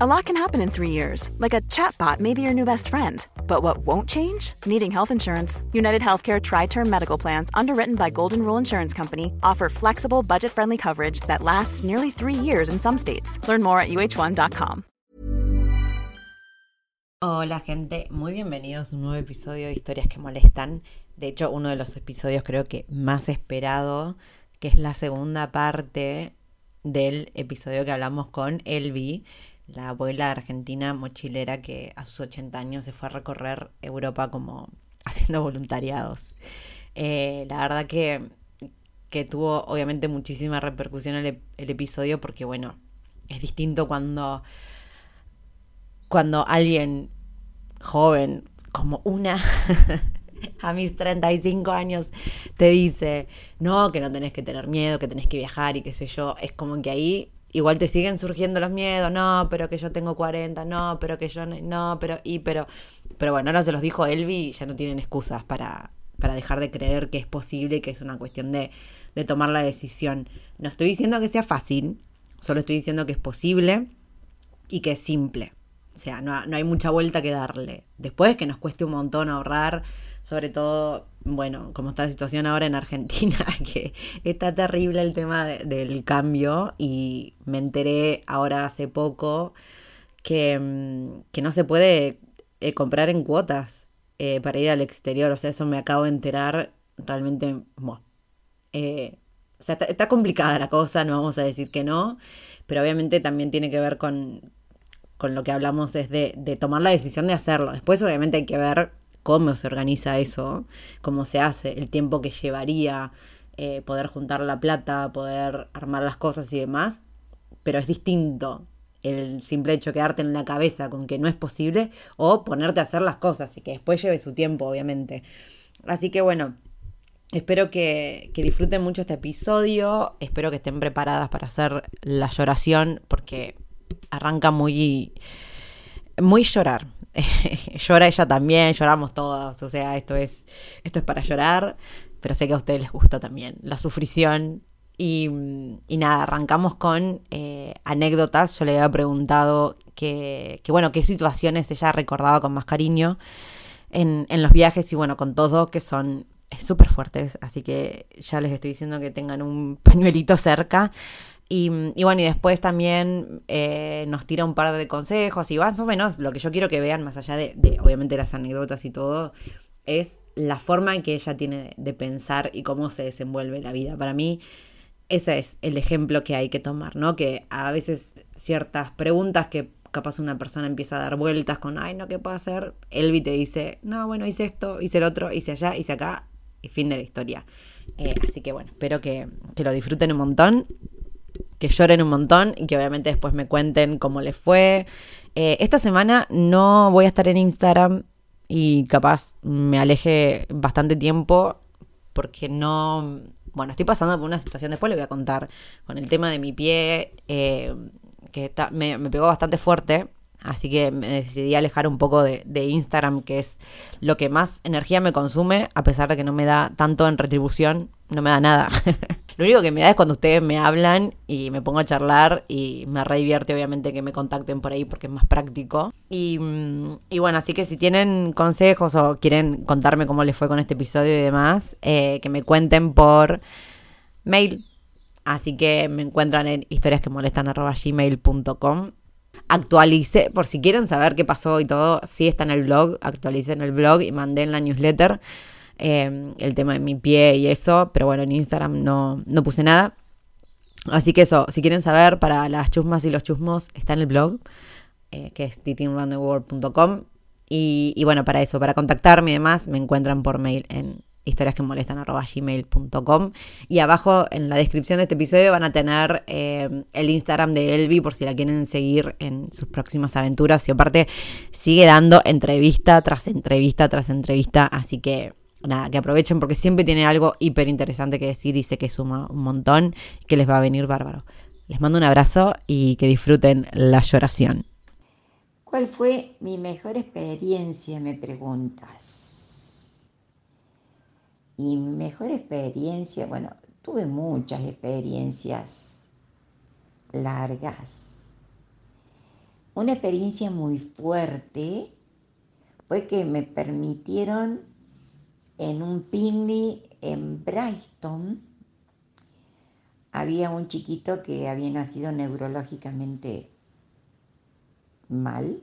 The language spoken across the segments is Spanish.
A lot can happen in three years, like a chatbot may be your new best friend. But what won't change? Needing health insurance. United Healthcare Tri Term Medical Plans, underwritten by Golden Rule Insurance Company, offer flexible, budget friendly coverage that lasts nearly three years in some states. Learn more at uh1.com. Hola, gente. Muy bienvenidos a un nuevo episodio de Historias que Molestan. De hecho, uno de los episodios creo que más esperado, que es la segunda parte del episodio que hablamos con Elvi la abuela argentina mochilera que a sus 80 años se fue a recorrer Europa como haciendo voluntariados. Eh, la verdad que, que, tuvo obviamente muchísima repercusión el, episodio porque bueno, es distinto cuando, cuando alguien joven como una a mis 35 años te dice, no, que no tenés que tener miedo, que tenés que viajar y qué sé yo, es como que ahí igual te siguen surgiendo los miedos, no, pero que yo tengo 40, no, pero que yo no, pero, y, pero, pero bueno, ahora se los dijo Elvi, ya no tienen excusas para, para dejar de creer que es posible que es una cuestión de, de tomar la decisión. No estoy diciendo que sea fácil, solo estoy diciendo que es posible y que es simple. O sea, no, no hay mucha vuelta que darle. Después que nos cueste un montón ahorrar, sobre todo, bueno, como está la situación ahora en Argentina, que está terrible el tema del cambio y me enteré ahora hace poco que, mm, que no se puede eh, comprar en cuotas eh, para ir al exterior, o sea, eso me acabo de enterar realmente, bueno, eh, o sea, está, complicada la cosa, no vamos a decir que no, pero obviamente también tiene que ver con, con lo que hablamos es de, de tomar la decisión de hacerlo. Después obviamente hay que ver cómo se organiza eso, cómo se hace, el tiempo que llevaría eh, poder juntar la plata, poder armar las cosas y demás, pero es distinto el simple hecho de quedarte en la cabeza con que no es posible o ponerte a hacer las cosas y que después lleve su tiempo, obviamente. Así que bueno, espero que, que disfruten mucho este episodio, espero que estén preparadas para hacer la lloración porque arranca muy muy llorar. Llora ella también, lloramos todas, o sea, esto es, esto es para llorar, pero sé que a ustedes les gusta también la sufrición. Y, nada, arrancamos con eh, anécdotas. Yo le había preguntado que, bueno, qué situaciones ella recordaba con más cariño en, en los viajes y bueno, con todos que son súper fuertes, así que ya les estoy diciendo que tengan un pañuelito cerca y, bueno, y después también eh, nos tira un par de consejos y más o menos lo que yo quiero que vean, más allá de, obviamente las anécdotas y todo, es la forma en que ella tiene de pensar y cómo se desenvuelve la vida. Para mí, ese es el ejemplo que hay que tomar, ¿no? Que a veces ciertas preguntas que capaz una persona empieza a dar vueltas con, ay, no, ¿qué puedo hacer? Elvi te dice, no, bueno, hice esto, hice el otro, hice allá, hice acá, y fin de la historia. Eh, así que bueno, espero que, que lo disfruten un montón que lloren un montón y que obviamente después me cuenten cómo les fue. Eh, esta semana no voy a estar en Instagram y capaz me aleje bastante tiempo porque no... Bueno, estoy pasando por una situación, después le voy a contar, con el tema de mi pie, eh, que está, me, pegó bastante fuerte, así que me decidí alejar un poco de, Instagram, que es lo que más energía me consume, a pesar de que no me da tanto en retribución, no me da nada. Lo único que me da es cuando ustedes me hablan y me pongo a charlar y me re divierte obviamente que me contacten por ahí porque es más práctico. Y, mm, bueno, así que si tienen consejos o quieren contarme cómo les fue con este episodio y demás, eh, que me cuenten por mail. Así que me encuentran en historiasquemolestan.gmail.com Actualice, por si quieren saber qué pasó y todo, sí está en el blog, actualicen el blog y mandé en la newsletter Em, el tema de mi pie y eso, pero bueno, en Instagram no, no puse nada. Así que eso, si quieren saber, para las chusmas y los chusmos está en el blog, eh, que es titinruntheworld.com. Y, y bueno, para eso, para contactarme y demás, me encuentran por mail en historiasquemolestan.gmail.com y abajo en la descripción de este episodio van a tener eh, el Instagram de Elvi por si la quieren seguir en sus próximas aventuras y aparte sigue dando entrevista tras entrevista tras entrevista, así que nada, que aprovechen porque siempre tiene algo hiper interesante que decir y sé que suma un montón que les va a venir bárbaro. Les mando un abrazo y que disfruten la lloración. ¿Cuál fue mi mejor experiencia, me preguntas? Y mejor experiencia, bueno, tuve muchas experiencias largas. Una experiencia muy fuerte fue que me permitieron en un picnic en Brighton, había un chiquito que había nacido neurológicamente mal,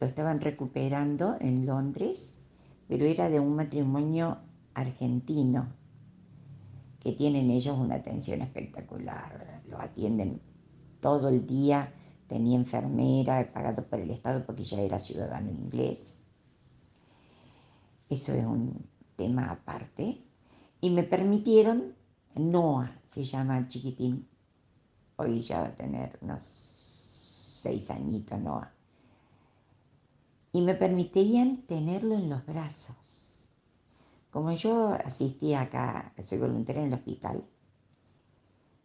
lo estaban recuperando en Londres, pero era de un matrimonio argentino, que tienen ellos una atención espectacular, lo atienden todo el día, tenía enfermera, pagado por el Estado porque ya era ciudadano inglés. Eso es un tema aparte. Y me permitieron, Noah se llama chiquitín, hoy ya va a tener unos seis añitos Noah. Y me permitirían tenerlo en los brazos. Como yo asistí acá, soy voluntaria en el hospital,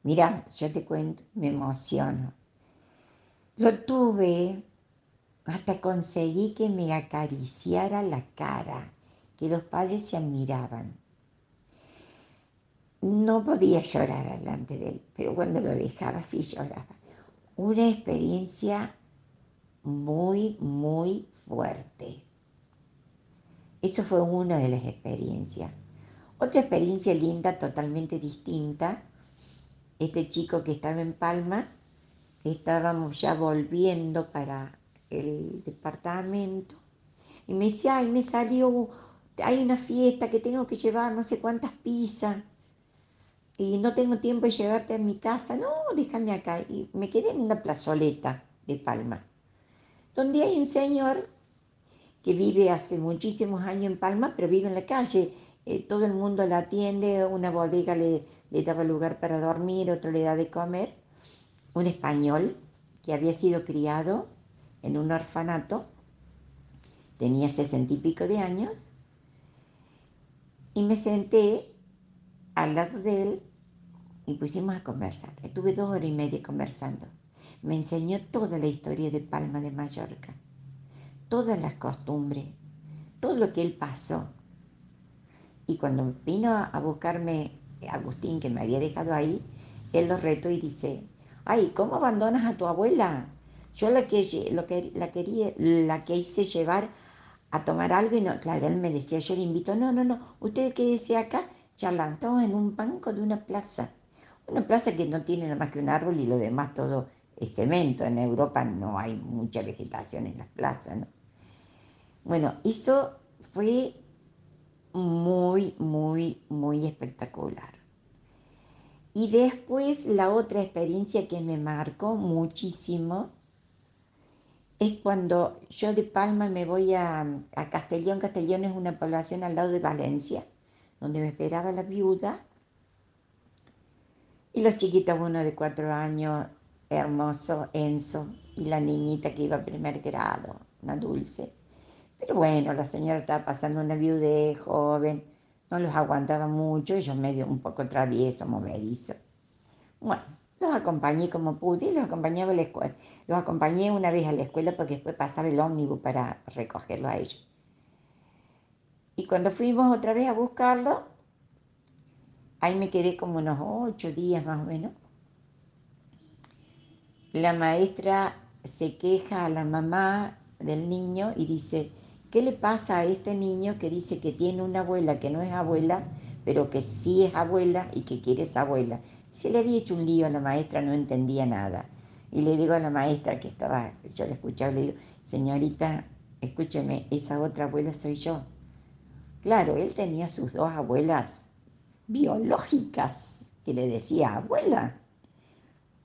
mira, yo te cuento, me emociono. Lo tuve hasta conseguí que me acariciara la cara, que los padres se admiraban. No podía llorar delante de él, pero cuando lo dejaba sí lloraba una experiencia muy, muy fuerte. Eso fue una de las experiencias. Otra experiencia linda, totalmente distinta, este chico que estaba en Palma, estábamos ya volviendo para el departamento, y me decía, ay, me salió, hay una fiesta que tengo que llevar no sé cuántas pizzas y no tengo tiempo de llevarte a mi casa. No, déjame acá. Y me quedé en una plazoleta de Palma, donde hay un señor que vive hace muchísimos años en Palma, pero vive en la calle. Eh, todo el mundo la atiende, una bodega le, le daba lugar para dormir, otro le da de comer. Un español que había sido criado en un orfanato, tenía sesenta y pico de años, y me senté al lado de él y pusimos a conversar. Estuve dos horas y media conversando. Me enseñó toda la historia de Palma de Mallorca, todas las costumbres, todo lo que él pasó. Y cuando vino a buscarme Agustín, que me había dejado ahí, él lo retó y dice, ay, ¿cómo abandonas a tu abuela? Yo la que, que, la quería, la que hice llevar a tomar algo y no, claro, él me decía, yo le invito, no, no, no, usted quédese acá charlando en un banco de una plaza. Una plaza que no tiene nada más que un árbol y lo demás todo es cemento. En Europa no hay mucha vegetación en las plazas, ¿no? Bueno, eso fue muy, muy, muy espectacular. Y después la otra experiencia que me marcó muchísimo es cuando yo de Palma me voy a, Castellón. Castellón es una población al lado de Valencia, donde me esperaba la viuda y los chiquitos, uno de cuatro años, hermoso, Enzo, y la niñita que iba a primer grado, una dulce. Pero bueno, la señora estaba pasando una viudez joven, no los aguantaba mucho, ellos medio un poco travieso, movedizo. Bueno, los acompañé como pude y los acompañaba a la escuela. Los acompañé una vez a la escuela porque después pasaba el ómnibus para recogerlo a ellos. Y cuando fuimos otra vez a buscarlo, Ahí me quedé como unos ocho días más o menos. La maestra se queja a la mamá del niño y dice, ¿qué le pasa a este niño que dice que tiene una abuela que no es abuela, pero que sí es abuela y que quiere esa abuela? Se le había hecho un lío a la maestra, no entendía nada. Y le digo a la maestra que estaba, yo la escuchaba, le digo, señorita, escúcheme, esa otra abuela soy yo. Claro, él tenía sus dos abuelas biológicas, que le decía abuela.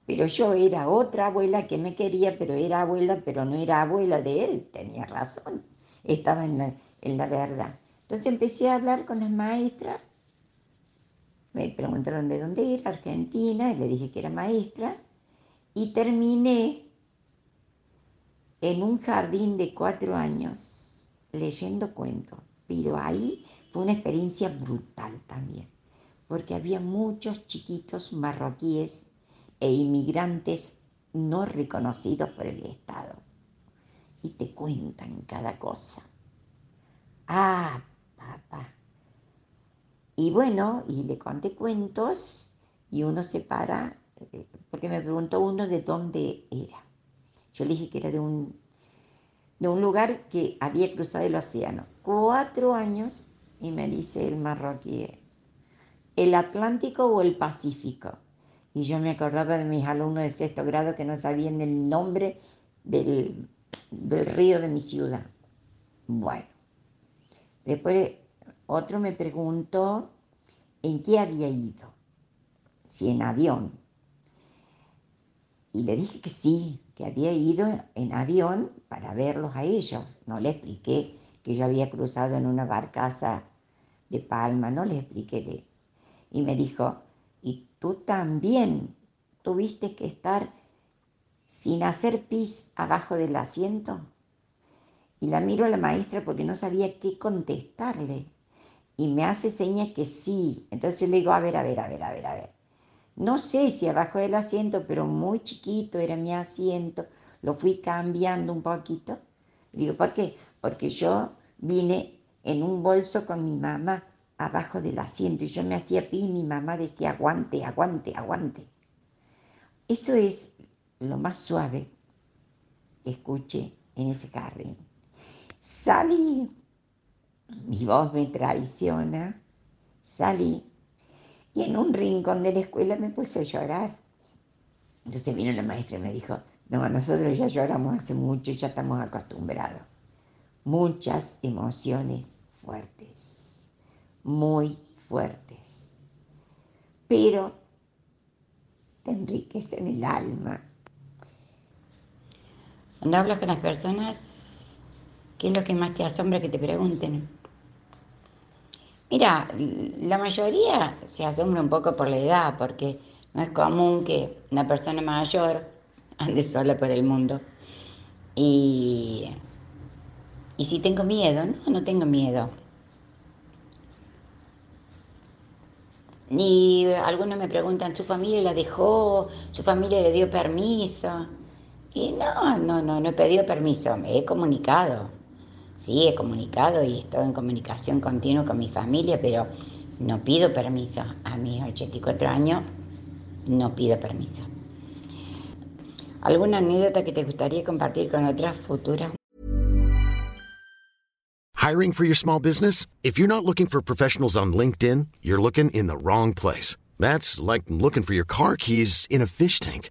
Pero yo era otra abuela que me quería, pero era abuela, pero no era abuela de él, tenía razón, estaba en la, en la verdad. Entonces empecé a hablar con las maestras. Me preguntaron de dónde era, Argentina, y le dije que era maestra. Y terminé en un jardín de cuatro años leyendo cuentos. Pero ahí fue una experiencia brutal también, porque había muchos chiquitos marroquíes e inmigrantes no reconocidos por el Estado. Y te cuentan cada cosa. Ah, papá. Y bueno, y le conté cuentos y uno se para, eh, porque me preguntó uno de dónde era. Yo le dije que era de un, de un lugar que había cruzado el océano. Cuatro años y me dice el marroquí, ¿el Atlántico o el Pacífico? Y yo me acordaba de mis alumnos de sexto grado que no sabían el nombre del, del río de mi ciudad. Bueno, después otro me preguntó en qué había ido, si en avión. Y le dije que sí, que había ido en avión para verlos a ellos. No le expliqué que yo había cruzado en una barcaza de Palma, no le expliqué. Y me dijo, ¿y tú también tuviste que estar sin hacer pis abajo del asiento? Y la miro a la maestra porque no sabía qué contestarle. Y me hace señas que sí. Entonces le digo, a ver, a ver, a ver, a ver, a ver. No sé si abajo del asiento, pero muy chiquito era mi asiento. Lo fui cambiando un poquito. Digo, ¿por qué? Porque yo vine en un bolso con mi mamá abajo del asiento y yo me hacía pi y mi mamá decía, aguante, aguante, aguante. Eso es lo más suave que escuché en ese jardín. Salí, mi voz me traiciona, salí y en un rincón de la escuela me puse a llorar. Entonces vino la maestra y me dijo, no, nosotros ya lloramos hace mucho, ya estamos acostumbrados. Muchas emociones fuertes, muy fuertes, pero te enriquecen el alma. Cuando hablas con las personas, ¿qué es lo que más te asombra que te pregunten? Mira, la mayoría se asombra un poco por la edad, porque no es común que una persona mayor ande sola por el mundo. Y, y si tengo miedo, no, no tengo miedo. Y algunos me preguntan, ¿su familia la dejó? ¿Su familia le dio permiso? Y no, no, no, no he pedido permiso, me he comunicado. Sí, he comunicado y estoy en comunicación continua con mi familia, pero no pido permiso. A mis 84 años no pido permiso. ¿Alguna anécdota que te gustaría compartir con otras futuras? Hiring for your small business? If you're not looking for professionals on LinkedIn, you're looking in the wrong place. That's like looking for your car keys in a fish tank.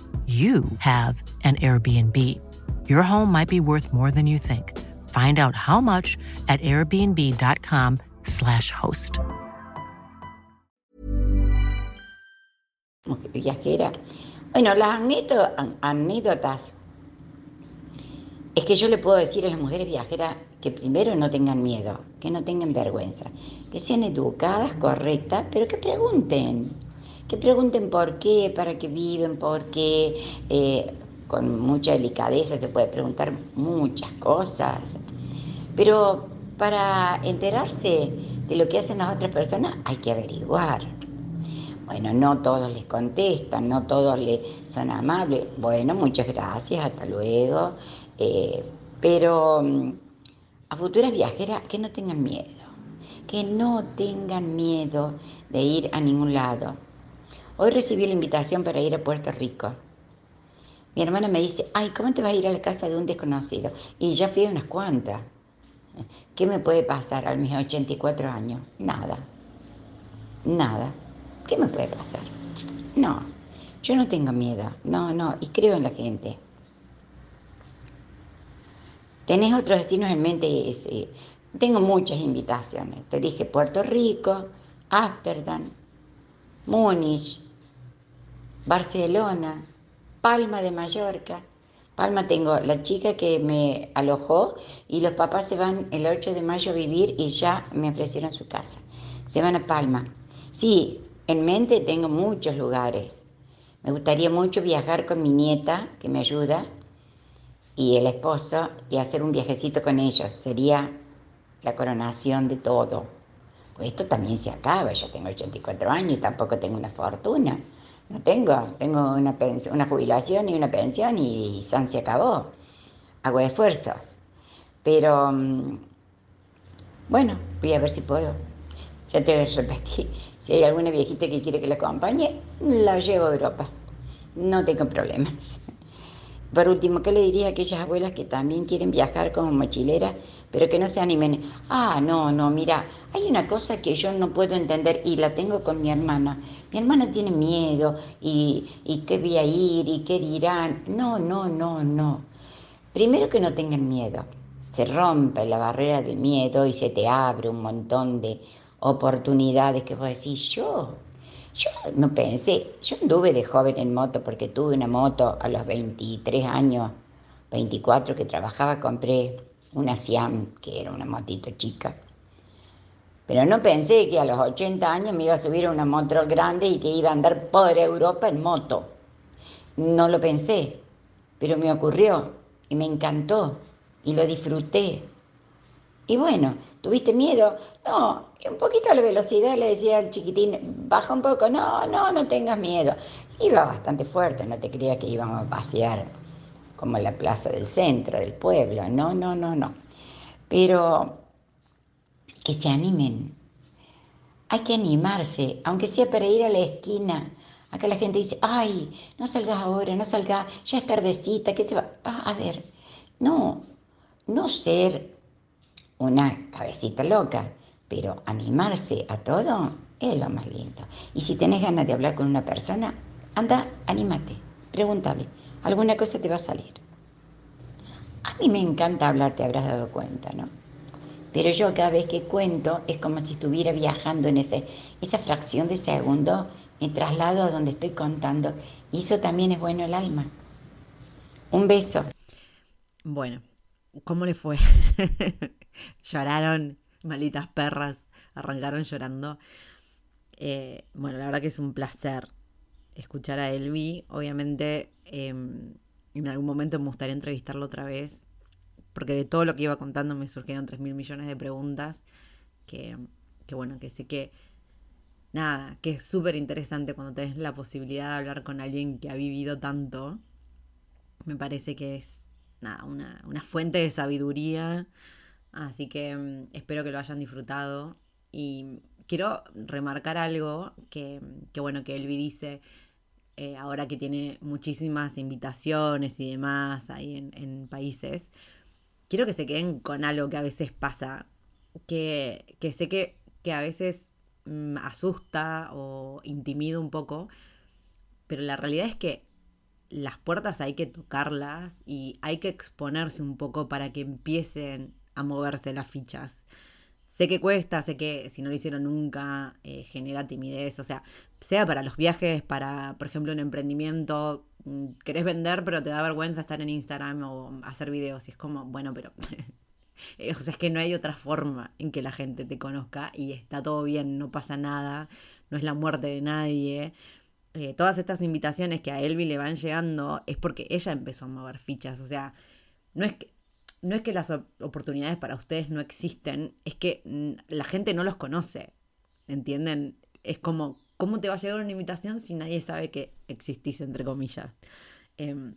you have an Airbnb. Your home might be worth more than you think. Find out how much at airbnb.com/slash host. viajera. Bueno, las anécdo- an- anécdotas es que yo le puedo decir a las mujeres viajeras que primero no tengan miedo, que no tengan vergüenza, que sean educadas, correctas, pero que pregunten, que pregunten por qué, para qué viven, por qué, eh, con mucha delicadeza se puede preguntar muchas cosas, pero para enterarse de lo que hacen las otras personas hay que averiguar. Bueno, no todos les contestan, no todos le son amables. Bueno, muchas gracias, hasta luego. Eh, pero mm, a futuras viajeras que no tengan miedo, que no tengan miedo de ir a ningún lado. Hoy recibí la invitación para ir a Puerto Rico. Mi hermana me dice, ay, ¿cómo te vas a ir a la casa de un desconocido? Y ya fui a unas cuantas. ¿Qué me puede pasar a mis 84 años? Nada. Nada. ¿Qué me puede pasar? No, yo no tengo miedo. No, no, y creo en la gente. ¿Tenés otros destinos en mente? Sí. Tengo muchas invitaciones. Te dije Puerto Rico, Ámsterdam, Múnich, Barcelona, Palma de Mallorca. Palma tengo la chica que me alojó y los papás se van el 8 de mayo a vivir y ya me ofrecieron su casa. Se van a Palma. Sí, en mente tengo muchos lugares. Me gustaría mucho viajar con mi nieta, que me ayuda, y el esposo, y hacer un viajecito con ellos. Sería la coronación de todo. Pues esto también se acaba. Yo tengo 84 años y tampoco tengo una fortuna. No tengo, tengo una, una jubilación y una pensión y San se acabó. Hago esfuerzos. Pero mm, bueno, voy a ver si puedo. Ya te repetí, si hay alguna viejita que quiere que la acompañe, la llevo a Europa. No tengo problemas. Por último, ¿qué le diría a aquellas abuelas que también quieren viajar como mochileras, pero que no se animen? Ah, no, no, mira, hay una cosa que yo no puedo entender y la tengo con mi hermana. Mi hermana tiene miedo y, y qué voy a ir y qué dirán. No, no, no, no. Primero que no tengan miedo. Se rompe la barrera del miedo y se te abre un montón de oportunidades que vos decís, yo, yo no pensé, yo anduve de joven en moto porque tuve una moto a los 23 años, 24 que trabajaba, compré una Siam, que era una motito chica. Pero no pensé que a los 80 años me iba a subir a una moto grande y que iba a andar por Europa en moto. No lo pensé, pero me ocurrió y me encantó y lo disfruté. Y bueno, ¿tuviste miedo? No, un poquito la velocidad le decía al chiquitín, baja un poco, no, no, no tengas miedo. Iba bastante fuerte, no te creía que íbamos a pasear como en la plaza del centro, del pueblo, no, no, no, no. Pero que se animen. Hay que animarse, aunque sea para ir a la esquina. Acá la gente dice, ay, no salgas ahora, no salgas, ya es tardecita, ¿qué te va? Ah, a ver, no, no ser una cabecita loca, pero animarse a todo es lo más lindo. Y si tenés ganas de hablar con una persona, anda, anímate, pregúntale, alguna cosa te va a salir. A mí me encanta hablar, te habrás dado cuenta, ¿no? Pero yo cada vez que cuento es como si estuviera viajando en ese, esa fracción de segundo, me traslado a donde estoy contando. Y eso también es bueno el alma. Un beso. Bueno, ¿cómo le fue? ¿Lloraron? malitas perras, arrancaron llorando. Eh, bueno, la verdad que es un placer escuchar a Elvi. Obviamente, em, en algún momento me gustaría entrevistarlo otra vez, porque de todo lo que iba contando me surgieron 3 mil millones de preguntas, que, que bueno, que sé que nada, que es súper interesante cuando tenés la posibilidad de hablar con alguien que ha vivido tanto. Me parece que es nada, una, una fuente de sabiduría. Así que mm, espero que lo hayan disfrutado. Y quiero remarcar algo que, que bueno, que Elvi dice eh, ahora que tiene muchísimas invitaciones y demás ahí en, en, países. Quiero que se queden con algo que a veces pasa. Que, que sé que, que a veces Mm, asusta o intimida un poco, pero la realidad es que las puertas hay que tocarlas y hay que exponerse un poco para que empiecen a moverse las fichas. Sé que cuesta, sé que si no lo hicieron nunca eh, genera timidez, o sea, sea para los viajes, para, por ejemplo, un emprendimiento, mm, querés vender pero te da vergüenza estar en Instagram o hacer videos y es como, bueno, pero Eh, o sea, es que no hay otra forma en que la gente te conozca y está todo bien, no pasa nada, no es la muerte de nadie. Eh, todas estas invitaciones que a Elvi le van llegando es porque ella empezó a mover fichas. O sea, no es que, no es que las oportunidades para ustedes no existen, es que la gente no los conoce. ¿Entienden? Es como, ¿cómo te va a llegar una invitación si nadie sabe que existís, entre comillas? Em,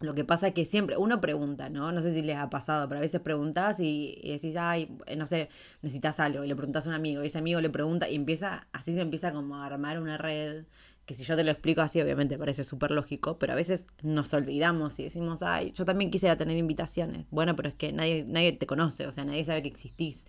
lo que pasa es que siempre uno pregunta, ¿no? No sé si les ha pasado, pero a veces preguntas y, decís, ay, no sé, necesitas algo. Y le preguntas a un amigo y ese amigo le pregunta y empieza, así se empieza como a armar una red. Que si yo te lo explico así, obviamente parece súper lógico, pero a veces nos olvidamos y decimos, ay, yo también quisiera tener invitaciones. Bueno, pero es que nadie, nadie te conoce, o sea, nadie sabe que existís.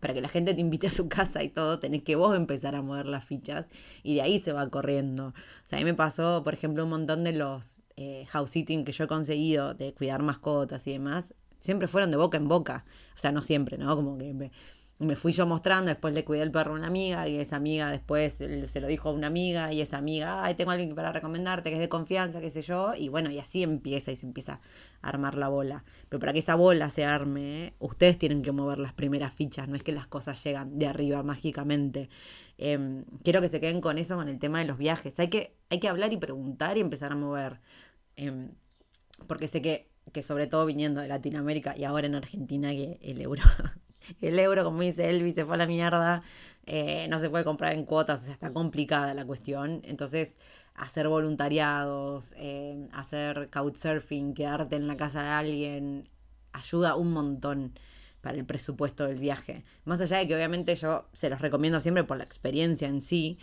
Para que la gente te invite a su casa y todo, tenés que vos empezar a mover las fichas y de ahí se va corriendo. O sea, a mí me pasó, por ejemplo, un montón de los eh, house sitting que yo he conseguido de cuidar mascotas y demás, siempre fueron de boca en boca. O sea, no siempre, ¿no? Como que me, fui yo mostrando, después le cuidé el perro a una amiga y esa amiga después se lo dijo a una amiga y esa amiga, ay, tengo alguien para recomendarte que es de confianza, qué sé yo, y bueno, y así empieza y se empieza a armar la bola. Pero para que esa bola se arme, ustedes tienen que mover las primeras fichas, no es que las cosas llegan de arriba mágicamente. Em, quiero que se queden con eso, con el tema de los viajes. Hay que, hay que hablar y preguntar y empezar a mover. Em, porque sé que, que sobre todo viniendo de Latinoamérica y ahora en Argentina que el euro, el euro como dice Elvis se fue a la mierda, eh, no se puede comprar en cuotas, o sea, está complicada la cuestión. Entonces, hacer voluntariados, em, hacer couchsurfing, quedarte en la casa de alguien, ayuda un montón para el presupuesto del viaje. Más allá de que obviamente yo se los recomiendo siempre por la experiencia en sí,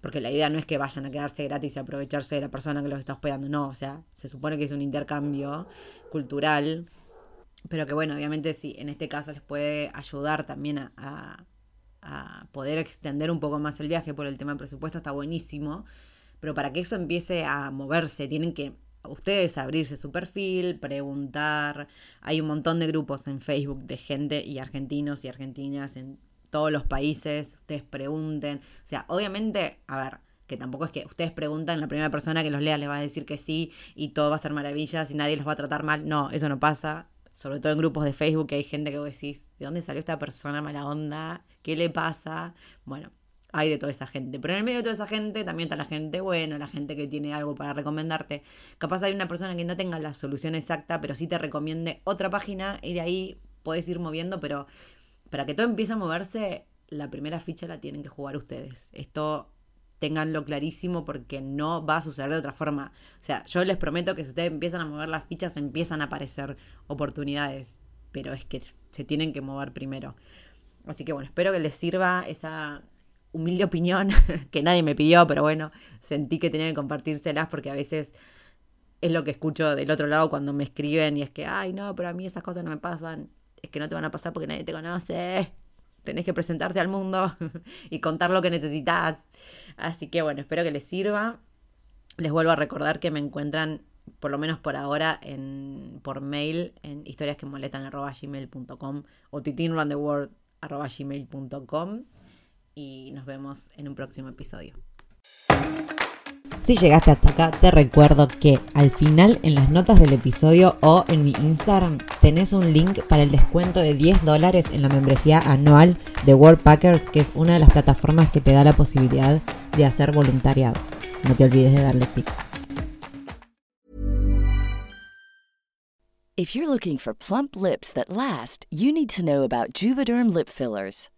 porque la idea no es que vayan a quedarse gratis y aprovecharse de la persona que los está hospedando, no, o sea, se supone que es un intercambio cultural, pero que bueno, obviamente sí, en este caso les puede ayudar también a, a, poder extender un poco más el viaje por el tema del presupuesto, está buenísimo, pero para que eso empiece a moverse, tienen que ustedes abrirse su perfil, preguntar, hay un montón de grupos en Facebook de gente y argentinos y argentinas en todos los países, ustedes pregunten. O sea, obviamente, a ver, que tampoco es que ustedes preguntan, la primera persona que los lea les va a decir que sí y todo va a ser maravillas y nadie los va a tratar mal. No, eso no pasa. Sobre todo en grupos de Facebook que hay gente que vos decís, ¿de dónde salió esta persona mala onda? ¿Qué le pasa? Bueno, hay de toda esa gente. Pero en el medio de toda esa gente también está la gente buena, la gente que tiene algo para recomendarte. Capaz hay una persona que no tenga la solución exacta, pero sí te recomiende otra página y de ahí podés ir moviendo, pero para que todo empiece a moverse, la primera ficha la tienen que jugar ustedes. Esto tenganlo clarísimo porque no va a suceder de otra forma. O sea, yo les prometo que si ustedes empiezan a mover las fichas, empiezan a aparecer oportunidades, pero es que se tienen que mover primero. Así que bueno, espero que les sirva esa humilde opinión que nadie me pidió, pero bueno, sentí que tenía que compartírselas porque a veces es lo que escucho del otro lado cuando me escriben y es que, ay, no, pero a mí esas cosas no me pasan es que no te van a pasar porque nadie te conoce. Tenés que presentarte al mundo y contar lo que necesitas. Así que bueno, espero que les sirva. Les vuelvo a recordar que me encuentran, por lo menos por ahora, en, por mail en historiasquemoletan.gmail.com o titinruntheworld.gmail.com y nos vemos en un próximo episodio. Si llegaste hasta acá, te recuerdo que al final en las notas del episodio o en mi Instagram tenés un link para el descuento de 10 dólares en la membresía anual de Worldpackers, que es una de las plataformas que te da la posibilidad de hacer voluntariados. No te olvides de darle clic. If you're looking for plump lips that last, you need to know lip fillers.